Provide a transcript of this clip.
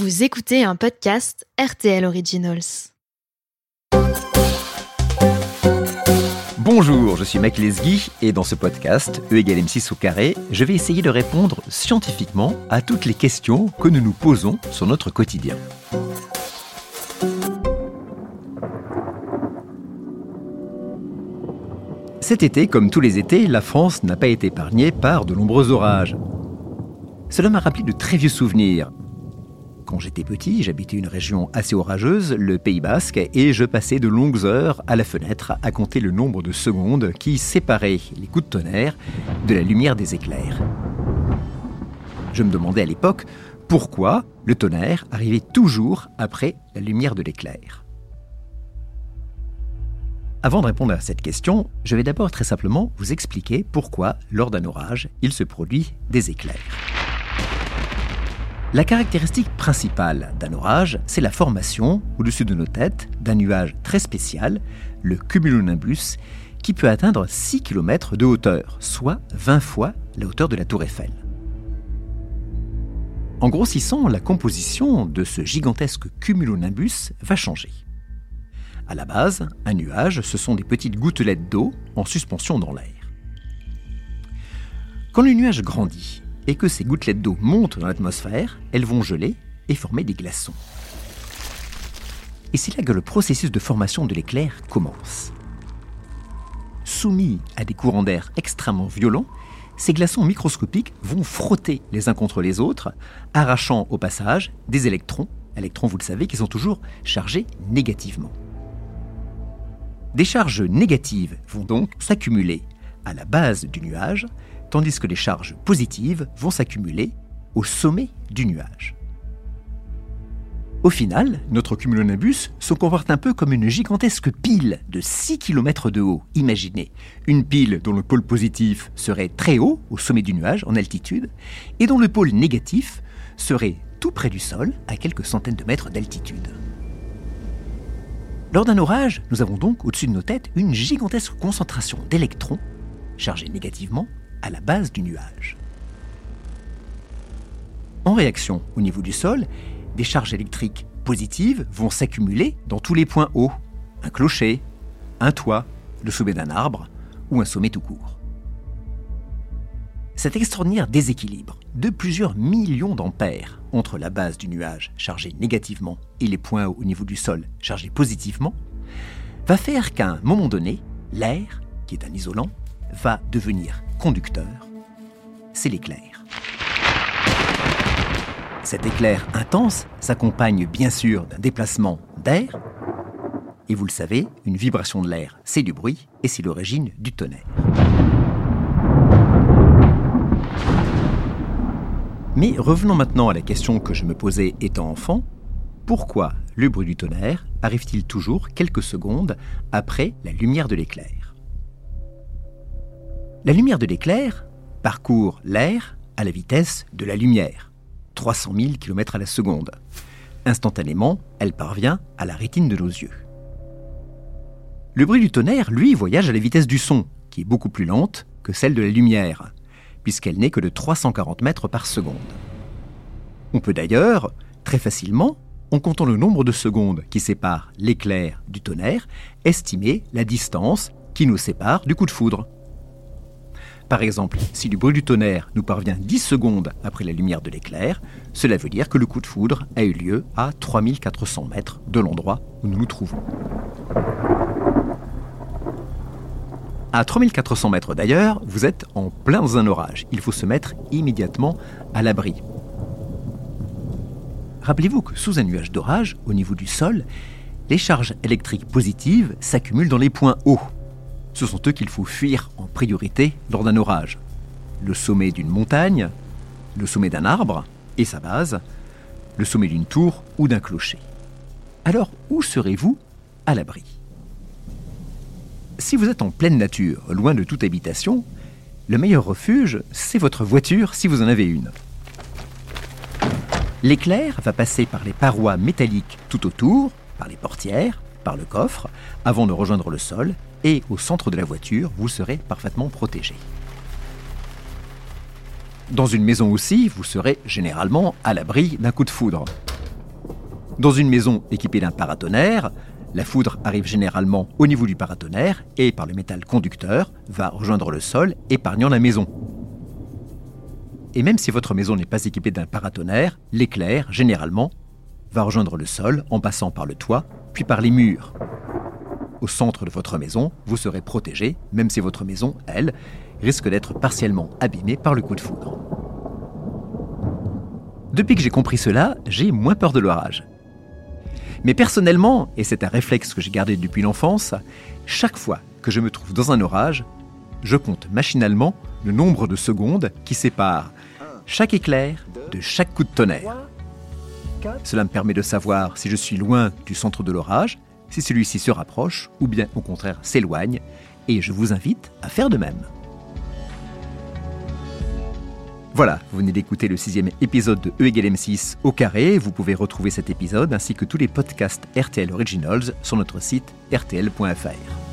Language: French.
Vous écoutez un podcast RTL Originals. Bonjour, je suis Mac Lesguy et dans ce podcast, E égale M6 au carré, je vais essayer de répondre scientifiquement à toutes les questions que nous nous posons sur notre quotidien. Cet été, comme tous les étés, la France n'a pas été épargnée par de nombreux orages. Cela m'a rappelé de très vieux souvenirs. Quand j'étais petit, j'habitais une région assez orageuse, le Pays Basque, et je passais de longues heures à la fenêtre à compter le nombre de secondes qui séparaient les coups de tonnerre de la lumière des éclairs. Je me demandais à l'époque pourquoi le tonnerre arrivait toujours après la lumière de l'éclair. Avant de répondre à cette question, je vais d'abord très simplement vous expliquer pourquoi, lors d'un orage, il se produit des éclairs. La caractéristique principale d'un orage, c'est la formation, au-dessus de nos têtes, d'un nuage très spécial, le cumulonimbus, qui peut atteindre 6 km de hauteur, soit 20 fois la hauteur de la tour Eiffel. En grossissant, la composition de ce gigantesque cumulonimbus va changer. À la base, un nuage, ce sont des petites gouttelettes d'eau en suspension dans l'air. Quand le nuage grandit et que ces gouttelettes d'eau montent dans l'atmosphère, elles vont geler et former des glaçons. Et c'est là que le processus de formation de l'éclair commence. Soumis à des courants d'air extrêmement violents, ces glaçons microscopiques vont frotter les uns contre les autres, arrachant au passage des électrons, électrons vous le savez, qui sont toujours chargés négativement. Des charges négatives vont donc s'accumuler à la base du nuage, tandis que les charges positives vont s'accumuler au sommet du nuage. Au final, notre cumulonimbus se comporte un peu comme une gigantesque pile de 6 km de haut. Imaginez, une pile dont le pôle positif serait très haut, au sommet du nuage, en altitude, et dont le pôle négatif serait tout près du sol, à quelques centaines de mètres d'altitude. Lors d'un orage, nous avons donc au-dessus de nos têtes une gigantesque concentration d'électrons chargés négativement à la base du nuage. En réaction, au niveau du sol, des charges électriques positives vont s'accumuler dans tous les points hauts, un clocher, un toit, le sommet d'un arbre ou un sommet tout court. Cet extraordinaire déséquilibre de plusieurs millions d'ampères entre la base du nuage chargée négativement et les points au niveau du sol chargés positivement va faire qu'à un moment donné, l'air, qui est un isolant, va devenir conducteur. C'est l'éclair. Cet éclair intense s'accompagne bien sûr d'un déplacement d'air. Et vous le savez, une vibration de l'air, c'est du bruit et c'est l'origine du tonnerre. Mais revenons maintenant à la question que je me posais étant enfant. Pourquoi le bruit du tonnerre arrive-t-il toujours quelques secondes après la lumière de l'éclair? La lumière de l'éclair parcourt l'air à la vitesse de la lumière, 300 000 km à la seconde. Instantanément, elle parvient à la rétine de nos yeux. Le bruit du tonnerre, lui, voyage à la vitesse du son, qui est beaucoup plus lente que celle de la lumière, puisqu'elle n'est que de 340 mètres par seconde. On peut d'ailleurs, très facilement, en comptant le nombre de secondes qui séparent l'éclair du tonnerre, estimer la distance qui nous sépare du coup de foudre. Par exemple, si le bruit du tonnerre nous parvient 10 secondes après la lumière de l'éclair, cela veut dire que le coup de foudre a eu lieu à 3400 mètres de l'endroit où nous nous trouvons. À 3400 mètres d'ailleurs, vous êtes en plein dans un orage. Il faut se mettre immédiatement à l'abri. Rappelez-vous que sous un nuage d'orage, au niveau du sol, les charges électriques positives s'accumulent dans les points hauts. Ce sont eux qu'il faut fuir en priorité lors d'un orage. Le sommet d'une montagne, le sommet d'un arbre et sa base, le sommet d'une tour ou d'un clocher. Alors, où serez-vous à l'abri? Si vous êtes en pleine nature, loin de toute habitation, le meilleur refuge, c'est votre voiture si vous en avez une. L'éclair va passer par les parois métalliques tout autour, par les portières, par le coffre, avant de rejoindre le sol, et au centre de la voiture, vous serez parfaitement protégé. Dans une maison aussi, vous serez généralement à l'abri d'un coup de foudre. Dans une maison équipée d'un paratonnerre, la foudre arrive généralement au niveau du paratonnerre et par le métal conducteur va rejoindre le sol, épargnant la maison. Et même si votre maison n'est pas équipée d'un paratonnerre, l'éclair, généralement, va rejoindre le sol en passant par le toit, puis par les murs. Au centre de votre maison, vous serez protégé, même si votre maison, elle, risque d'être partiellement abîmée par le coup de foudre. Depuis que j'ai compris cela, j'ai moins peur de l'orage. Mais personnellement, et c'est un réflexe que j'ai gardé depuis l'enfance, chaque fois que je me trouve dans un orage, je compte machinalement le nombre de secondes qui séparent chaque éclair de chaque coup de tonnerre. Cela me permet de savoir si je suis loin du centre de l'orage, si celui-ci se rapproche ou bien au contraire s'éloigne, et je vous invite à faire de même. Voilà, vous venez d'écouter le sixième épisode de E égale M6 au carré. Vous pouvez retrouver cet épisode ainsi que tous les podcasts RTL Originals sur notre site rtl.fr.